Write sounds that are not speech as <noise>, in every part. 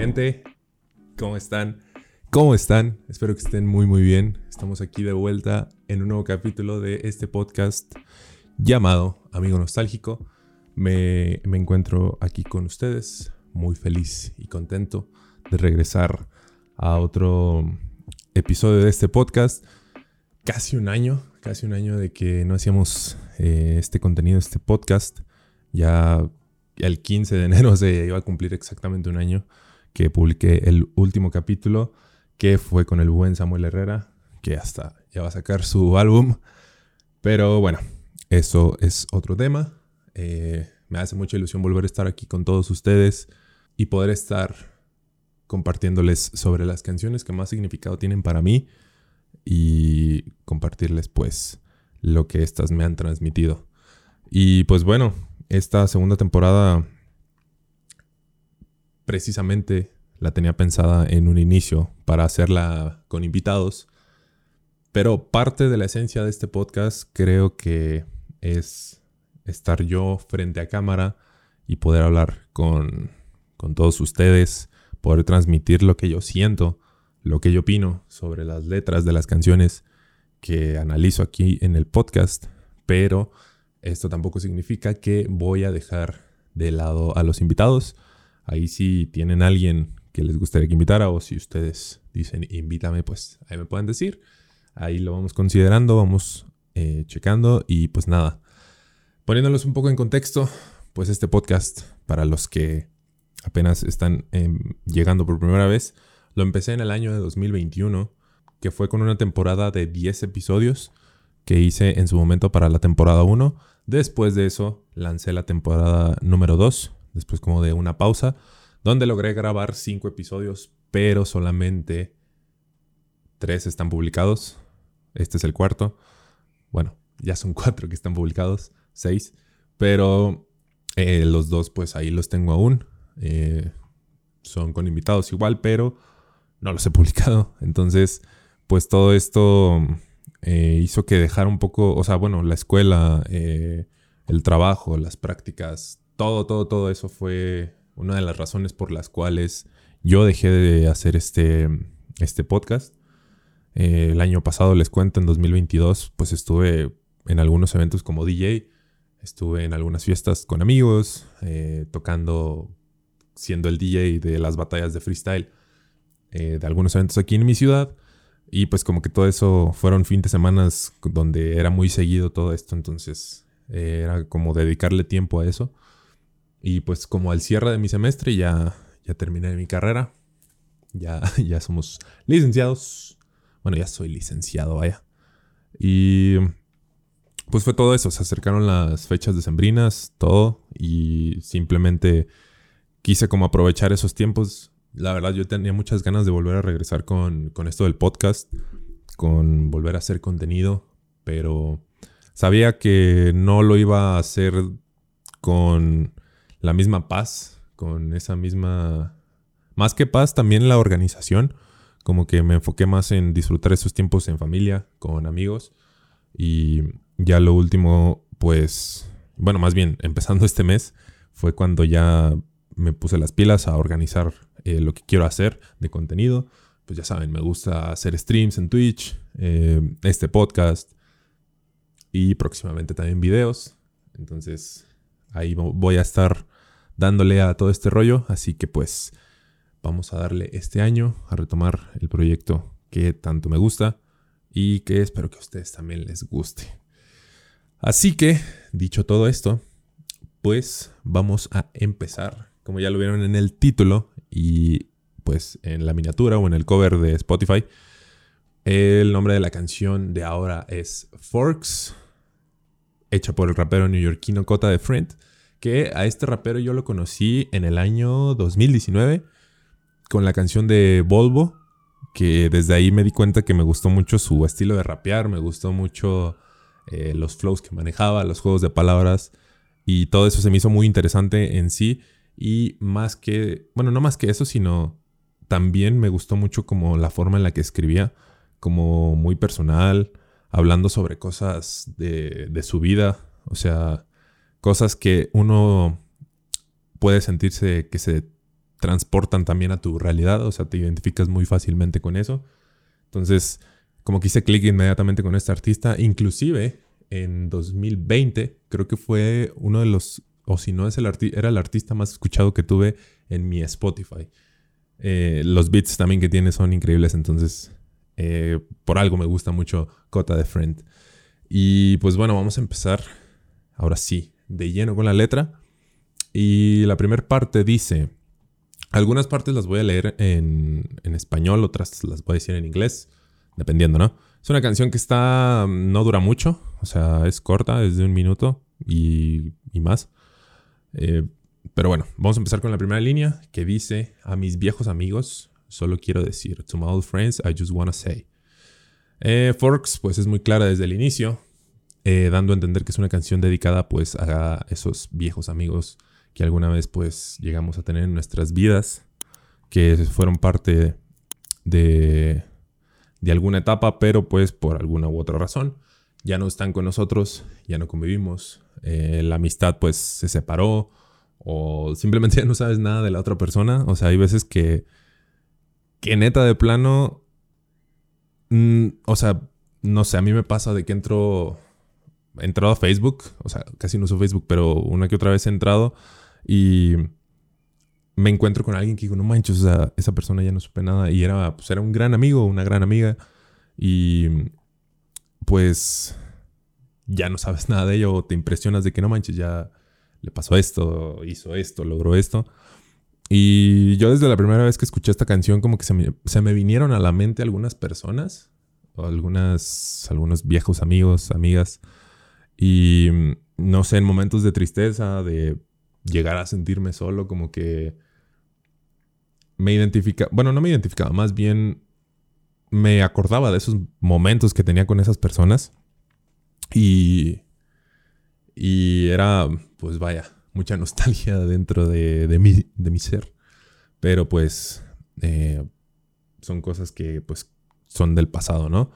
Gente, ¿cómo están? ¿Cómo están? Espero que estén muy muy bien. Estamos aquí de vuelta en un nuevo capítulo de este podcast llamado Amigo Nostálgico. Me, encuentro aquí con ustedes, muy feliz y contento de regresar a otro episodio de este podcast. Casi un año, casi un año de que no hacíamos eh, este contenido, este podcast. Ya el 15 de enero <laughs> se iba a cumplir exactamente un año que publiqué el último capítulo, que fue con el buen Samuel Herrera, que hasta ya va a sacar su álbum. Pero bueno, eso es otro tema. Eh, me hace mucha ilusión volver a estar aquí con todos ustedes y poder estar compartiéndoles sobre las canciones que más significado tienen para mí y compartirles pues lo que estas me han transmitido. Y pues bueno, esta segunda temporada precisamente la tenía pensada en un inicio para hacerla con invitados. Pero parte de la esencia de este podcast creo que es estar yo frente a cámara y poder hablar con, con todos ustedes, poder transmitir lo que yo siento, lo que yo opino sobre las letras de las canciones que analizo aquí en el podcast. Pero esto tampoco significa que voy a dejar de lado a los invitados. Ahí si tienen alguien que les gustaría que invitara o si ustedes dicen invítame, pues ahí me pueden decir. Ahí lo vamos considerando, vamos eh, checando y pues nada. Poniéndolos un poco en contexto, pues este podcast, para los que apenas están em, llegando por primera vez, lo empecé en el año de 2021, que fue con una temporada de 10 episodios que hice en su momento para la temporada 1. Después de eso lancé la temporada número 2, después como de una pausa, donde logré grabar cinco episodios, pero solamente tres están publicados. Este es el cuarto. Bueno, ya son <laughs> cuatro que están publicados, seis, pero eh, los dos pues ahí los tengo aún. Eh, son con invitados igual, pero no los he <laughs> publicado. Entonces, pues todo esto eh, hizo que dejara un poco, o sea, bueno, la escuela, el trabajo, las prácticas, todo, todo, todo eso fue una de las razones por las cuales yo dejé de hacer este, este podcast. Eh, el año pasado, les cuento, en 2022, pues estuve en algunos eventos como DJ, estuve en algunas fiestas con amigos, eh, tocando, siendo el DJ de las batallas de freestyle eh, de algunos eventos aquí en mi ciudad. Y pues como que todo eso fueron fin de semanas donde era muy seguido todo esto, entonces era como dedicarle tiempo a eso. Y pues como al cierre de mi semestre ya, ya terminé mi carrera. Ya, <laughs> ya somos licenciados. Bueno, ya soy licenciado, vaya. Y pues fue todo eso. Se acercaron las fechas decembrinas, todo. Y simplemente quise como aprovechar esos tiempos. La verdad, yo tenía muchas ganas de volver a regresar con, con esto del podcast. Con volver a hacer contenido. Pero sabía que no lo iba a hacer con la misma paz, con esa misma... Más que paz, también la organización. Como que me enfoqué más en disfrutar esos tiempos en familia, con amigos. Y ya lo último, pues, bueno, más bien, <laughs> empezando este mes, fue cuando ya me puse las pilas a organizar eh, lo que quiero hacer de contenido. Pues ya saben, me gusta hacer streams en Twitch, eh, este podcast y próximamente también videos. Entonces ahí voy a estar dándole a todo este rollo. Así que pues vamos a darle este año a retomar el proyecto que tanto me gusta y que espero que a ustedes también les guste. Así que, dicho todo esto, pues vamos a empezar. Como ya lo vieron en el título y pues en la miniatura o en el cover de Spotify, el nombre de la canción de ahora es Forks, hecha por el rapero neoyorquino Cota de Friend que a este rapero yo lo conocí en el año 2019 con la canción de Volvo, que desde ahí me di cuenta que me gustó mucho su estilo de rapear, me gustó mucho eh, los flows que manejaba, los juegos de palabras y todo eso se me hizo muy interesante en sí. Y más que, bueno, no más que eso, sino también me gustó mucho como la forma en la que escribía, como muy personal, hablando sobre cosas de, de su vida, o sea, cosas que uno puede sentirse que se transportan también a tu realidad, o sea, te identificas muy fácilmente con eso. Entonces, como que hice clic inmediatamente con este artista, inclusive en 2020, creo que fue uno de los, o si no es el era el artista más escuchado que tuve en mi Spotify. Eh, los beats también que tiene son increíbles, entonces eh, por algo me gusta mucho Cota de Friend. Y pues bueno, vamos a empezar ahora sí, de lleno con la letra. Y la primera parte dice, algunas partes las voy a leer en, español, otras las voy a decir en inglés, dependiendo, ¿no? Es una canción que está, no dura mucho, o sea, es corta, es de un minuto y, y más. Eh, pero bueno, vamos a empezar con la primera línea que dice, a mis viejos amigos, solo quiero decir, to my old friends, I just wanna say. Eh, Forks, pues es muy clara desde el inicio, eh, dando a entender que es una canción dedicada pues a esos viejos amigos que alguna vez pues llegamos a tener en nuestras vidas, que fueron parte de, de alguna etapa, pero pues por alguna u otra razón ya no están con nosotros, ya no convivimos, eh, la amistad pues se separó o simplemente ya <laughs> no sabes nada de la otra persona, o sea, hay veces que, que neta de plano, mm, o sea, no sé, a mí me pasa de que entro he entrado a Facebook, o sea, casi no uso Facebook, pero una que otra vez he entrado y me encuentro con alguien que digo, no manches, o sea, esa persona ya no supe nada y era, pues era un gran amigo, una gran amiga y pues ya no sabes <laughs> nada de ello te impresionas de que no manches, ya le pasó esto, hizo esto, logró esto. Y yo desde la primera vez que escuché esta canción como que se me, se me vinieron a la mente algunas personas, o algunas, algunos viejos amigos, amigas, y mm, no sé, en momentos de tristeza, de llegar a sentirme solo, como que me identifica, bueno, no me identificaba, más bien me acordaba de esos momentos que tenía con esas personas. Y, y era, pues vaya, mucha nostalgia dentro de, de, mi, de mi ser, pero pues eh, son cosas que pues son del pasado, ¿no?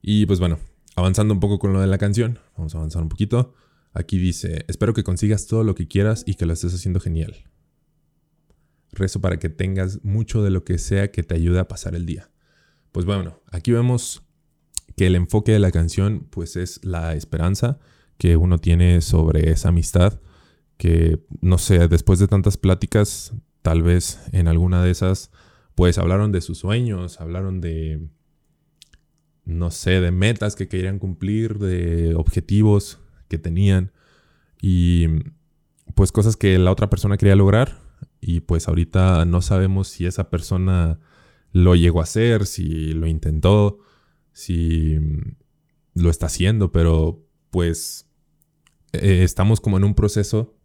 Y pues bueno, avanzando un poco con lo de la canción, vamos a avanzar un poquito. Aquí dice, espero que consigas todo lo que quieras y que lo estés haciendo genial. Rezo para que tengas mucho de lo que sea que te ayude a pasar el día. Pues bueno, aquí vemos que el enfoque de la canción pues es la esperanza que uno tiene sobre esa amistad, que no sé, después de tantas pláticas, tal vez en alguna de esas pues hablaron de sus sueños, hablaron de no sé, de metas que querían cumplir, de objetivos que tenían y pues cosas que la otra persona quería lograr y pues ahorita no sabemos si esa persona lo llegó a hacer, si lo intentó, si lo está haciendo, pero pues eh, estamos como en un proceso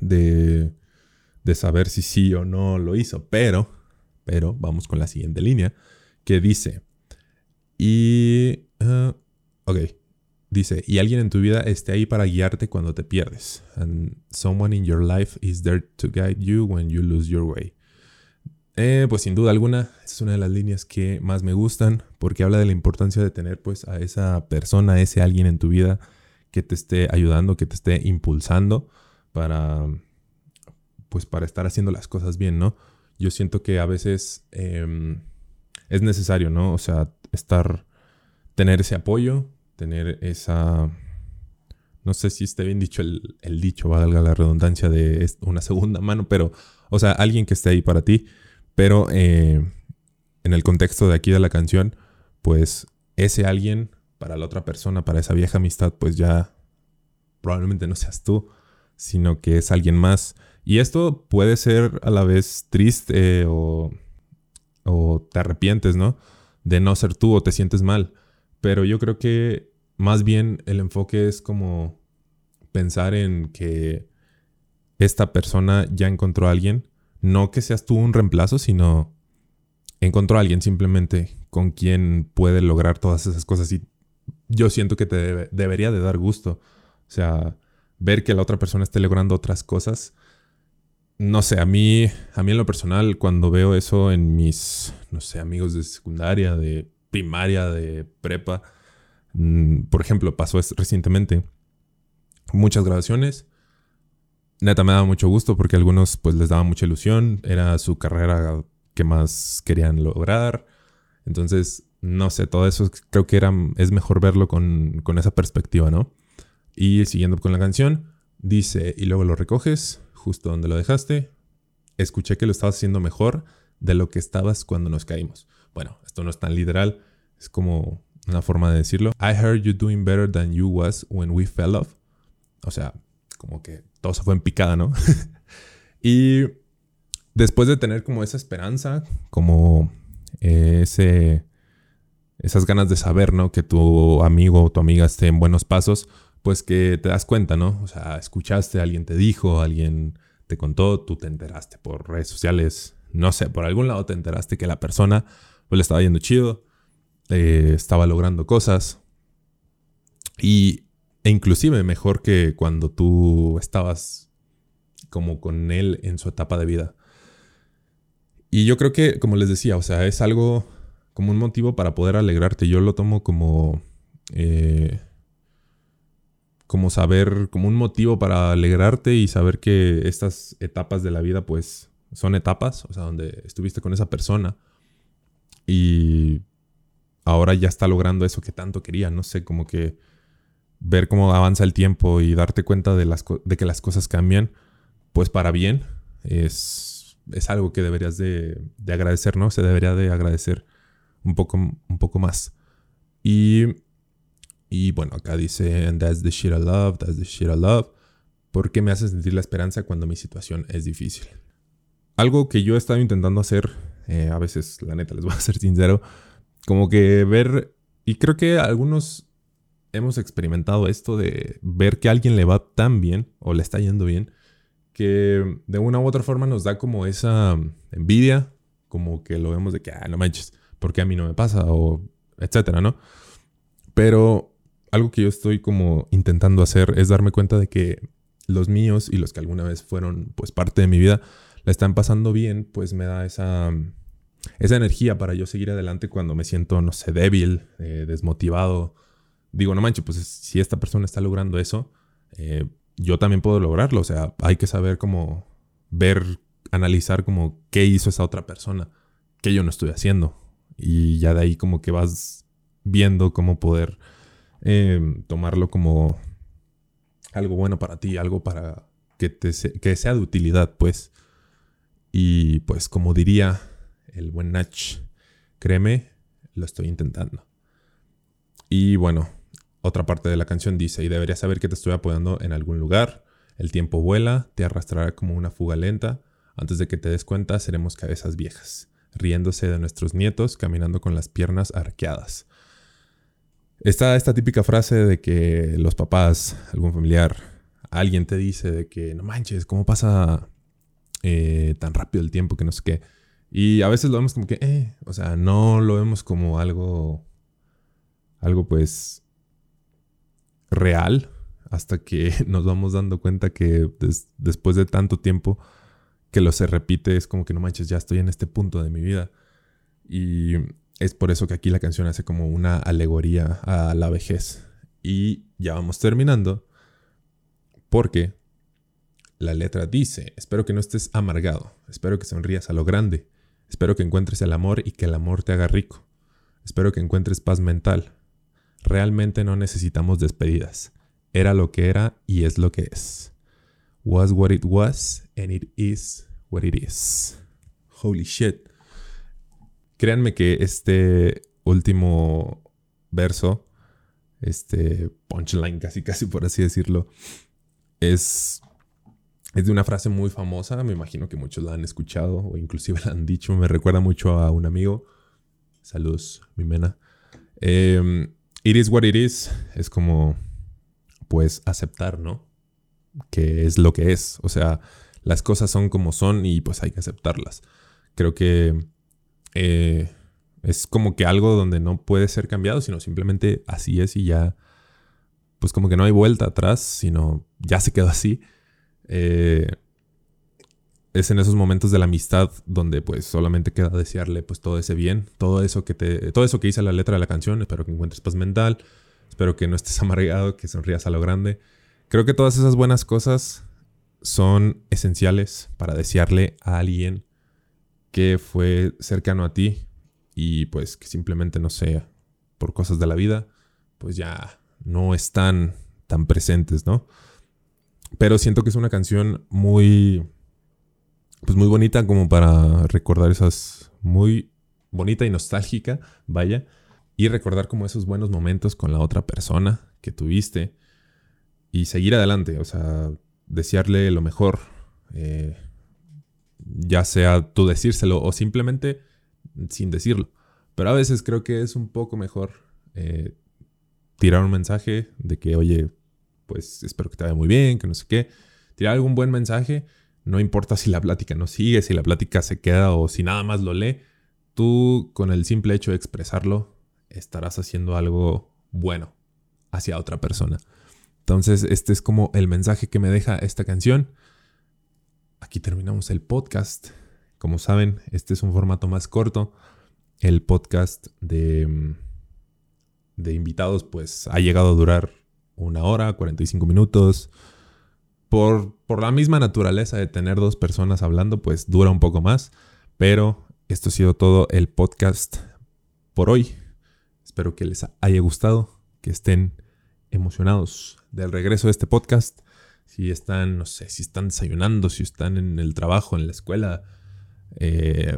de, de saber si sí o no lo hizo, pero, pero vamos con la siguiente línea que dice, y... Uh, ok. Dice, y alguien en tu vida esté ahí para guiarte cuando te pierdes. And someone in your life is there to guide you when you lose your way. Eh, pues sin duda alguna, es una de las líneas que más me gustan porque habla de la importancia de tener pues a esa persona, ese alguien en tu vida que te esté ayudando, que te esté impulsando para pues para estar haciendo las cosas bien, ¿no? Yo siento que a veces em, es necesario, ¿no? O sea, estar, tener ese apoyo, tener esa, no sé si esté bien dicho el, dicho, valga la redundancia de una segunda mano, pero, o sea, alguien que esté ahí para ti, pero eh, en el contexto de aquí de la canción, pues ese alguien para la otra persona, para esa vieja amistad, pues ya probablemente no seas tú, sino que es alguien más. Y esto puede ser a la vez triste o, o te arrepientes, ¿no? de no ser tú o te sientes mal. Pero yo creo que más bien el enfoque es como pensar en que esta persona ya encontró a alguien. No que seas tú un reemplazo, sino encontró a alguien simplemente con quien puede lograr todas esas cosas. Y yo siento que te debería de dar gusto. O sea, ver que la otra persona esté logrando otras cosas no sé, a mí, a mí en lo personal, cuando veo eso en mis, no sé, amigos de secundaria, de primaria, de prepa, mm, por ejemplo, pasó recientemente muchas grabaciones, neta me daba mucho gusto porque a algunos pues les daba mucha ilusión, era su carrera que más querían lograr. Entonces, no sé, todo eso creo que era, es mejor verlo con, con esa perspectiva, ¿no? Y siguiendo con la canción, dice, y luego lo recoges justo donde lo dejaste. Escuché que lo estabas haciendo mejor de lo que estabas cuando nos caímos. Bueno, esto no es tan literal, es como una forma de decirlo. I heard you doing better than you was when we fell off. O sea, como que todo se fue en picada, ¿no? <laughs> y después de tener como esa esperanza, como ese, esas ganas de saber, ¿no? Que tu amigo o tu amiga esté en buenos pasos, pues que te das cuenta, ¿no? O sea, escuchaste, alguien te dijo, alguien te contó, tú te enteraste por redes sociales, no sé, por algún lado te enteraste que la persona pues le estaba yendo chido, eh, estaba logrando cosas y e inclusive mejor que cuando tú estabas como con él en su etapa de vida. Y yo creo que, como les decía, o sea, es algo como un motivo para poder alegrarte. Yo lo tomo como... Eh, como saber, como un motivo para alegrarte y saber que estas etapas de la vida, pues, son etapas, o sea, donde estuviste con esa persona y ahora ya está logrando eso que tanto quería, no sé, como que ver cómo avanza el tiempo y darte cuenta de, las de que las cosas cambian, pues para bien, es, es algo que deberías de, de, agradecer, ¿no? Se debería de agradecer un poco, un poco más. Y, y bueno, acá dice, that's the shit I love, that's the shit I love, porque me hace sentir la esperanza cuando mi situación es difícil. Algo que yo he estado intentando hacer, eh, a veces, la neta, les voy a <laughs> ser sincero, como que ver, y creo que algunos hemos experimentado esto de ver que a alguien le va tan bien o le está yendo bien que de una u otra forma nos da como esa envidia, como que lo vemos de que, ah, no manches, porque a mí no me pasa? O etcétera, ¿no? Pero algo que yo estoy como intentando hacer es darme cuenta de que los míos y los que alguna vez fueron pues parte de mi vida la están pasando bien, pues me da esa, esa energía para yo seguir adelante cuando me siento, no sé, débil, eh, desmotivado, digo, no manches, pues si esta persona está logrando eso, eh, yo también puedo lograrlo. O sea, hay que saber cómo ver, analizar como qué hizo esa otra persona, que yo no estoy haciendo. Y ya de ahí como que vas viendo cómo poder em, tomarlo como algo bueno para ti, algo para que, te que sea de utilidad, pues. Y pues como diría el buen Nach, créeme, lo estoy intentando. Y bueno, otra parte de la canción dice, y deberías saber que te estoy apoyando en algún lugar. El tiempo vuela, te arrastrará como una fuga lenta. Antes de que te des cuenta, seremos cabezas viejas, riéndose de nuestros nietos, caminando con las piernas arqueadas. Está esta típica frase de que los papás, algún familiar, alguien te dice de que no manches, ¿cómo pasa eh, tan rápido el tiempo que no sé qué? Y a veces lo vemos como que, eh, o sea, no lo vemos como algo, algo pues real hasta que <laughs> nos vamos dando cuenta que después de tanto tiempo que lo se repite es como que no manches, ya estoy en este punto de mi vida. Y es por eso que aquí la canción hace como una alegoría a la vejez. Y ya vamos terminando porque la letra dice, espero que no estés amargado, espero que sonrías a lo grande, espero que encuentres el amor y que el amor te haga rico, espero que encuentres paz mental, Realmente no necesitamos despedidas. Era lo que era y es lo que es. Was what it was and it is what it is. Holy shit. Créanme que este último verso, este punchline casi casi por así decirlo, es, es de una frase muy famosa. Me imagino que muchos la han escuchado o inclusive <laughs> la han dicho. Me recuerda mucho a un amigo. Saludos, mi mena. Eh, It is what it is es como, pues, aceptar, ¿no? Que es lo que es. O sea, las cosas son como son y pues hay que aceptarlas. Creo que eh, es como que algo donde no puede ser cambiado, sino simplemente así es y ya, pues como que no hay vuelta atrás, sino ya se quedó así. Eh, es en esos momentos de la amistad donde pues solamente queda desearle pues todo ese bien, todo eso que te, todo eso que dice la letra de la canción, espero que encuentres paz mental, espero que no estés <laughs> amargado, que sonrías a lo grande. Creo que todas esas buenas cosas son esenciales para desearle a alguien que fue cercano a ti y pues que simplemente no sea por cosas de la vida, pues ya no están tan presentes, ¿no? Pero siento que es una canción muy pues muy bonita como para recordar esas muy bonita y nostálgica, vaya, y recordar como esos buenos momentos con la otra persona que tuviste y seguir adelante, o sea, desearle lo mejor, eh, ya sea tú decírselo o simplemente sin decirlo. Pero a veces creo que es un poco mejor eh, tirar un mensaje de que, oye, pues espero que te vaya muy bien, que no sé qué. Tirar algún buen mensaje, no importa si la plática no sigue, si la plática se queda o si nada más lo lee, tú con el simple hecho de expresarlo estarás haciendo algo bueno hacia otra persona. Entonces, este es como el mensaje que me deja esta canción. Aquí terminamos el podcast. Como saben, este es un formato más corto. El podcast de, mm, de invitados pues ha llegado a durar una hora, 45 minutos. Por, por la misma naturaleza de tener dos personas hablando, pues dura un poco más. Pero esto ha sido todo el podcast por hoy. Espero que les haya gustado, que estén emocionados del regreso de este podcast. Si están, no sé, si están desayunando, si están en el trabajo, en la escuela, eh,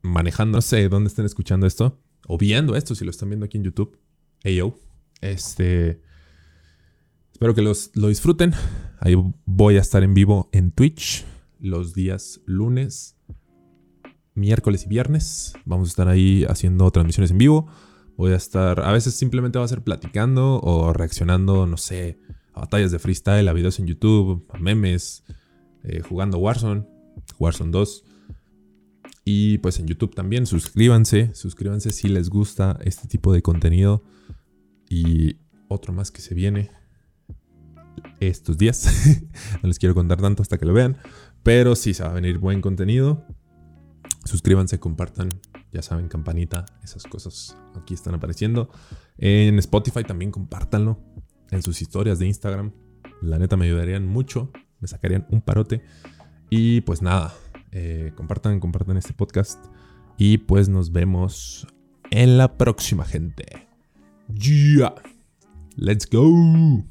manejando, no sé dónde estén escuchando esto, o viendo esto, si lo están viendo aquí en YouTube. Yo, este. Espero que los, lo disfruten. Ahí voy a estar en vivo en Twitch los días lunes, miércoles y viernes. Vamos a estar ahí haciendo transmisiones en vivo. Voy a estar, a veces simplemente va a ser platicando o reaccionando, no sé, a batallas de freestyle, a videos en YouTube, a memes, eh, jugando Warzone, Warzone 2. Y pues en YouTube también, suscríbanse, suscríbanse si les gusta este tipo de contenido. Y otro más que se viene estos días. <laughs> no les quiero contar tanto hasta que lo vean. Pero sí, se va a venir buen contenido. Suscríbanse, compartan, ya saben, campanita, esas cosas aquí están apareciendo. En Spotify también compártanlo. En sus historias de Instagram. La neta me ayudarían mucho. Me sacarían un parote. Y pues nada, eh, compartan, compartan este podcast. Y pues nos vemos en la próxima, gente. Yeah. Let's go.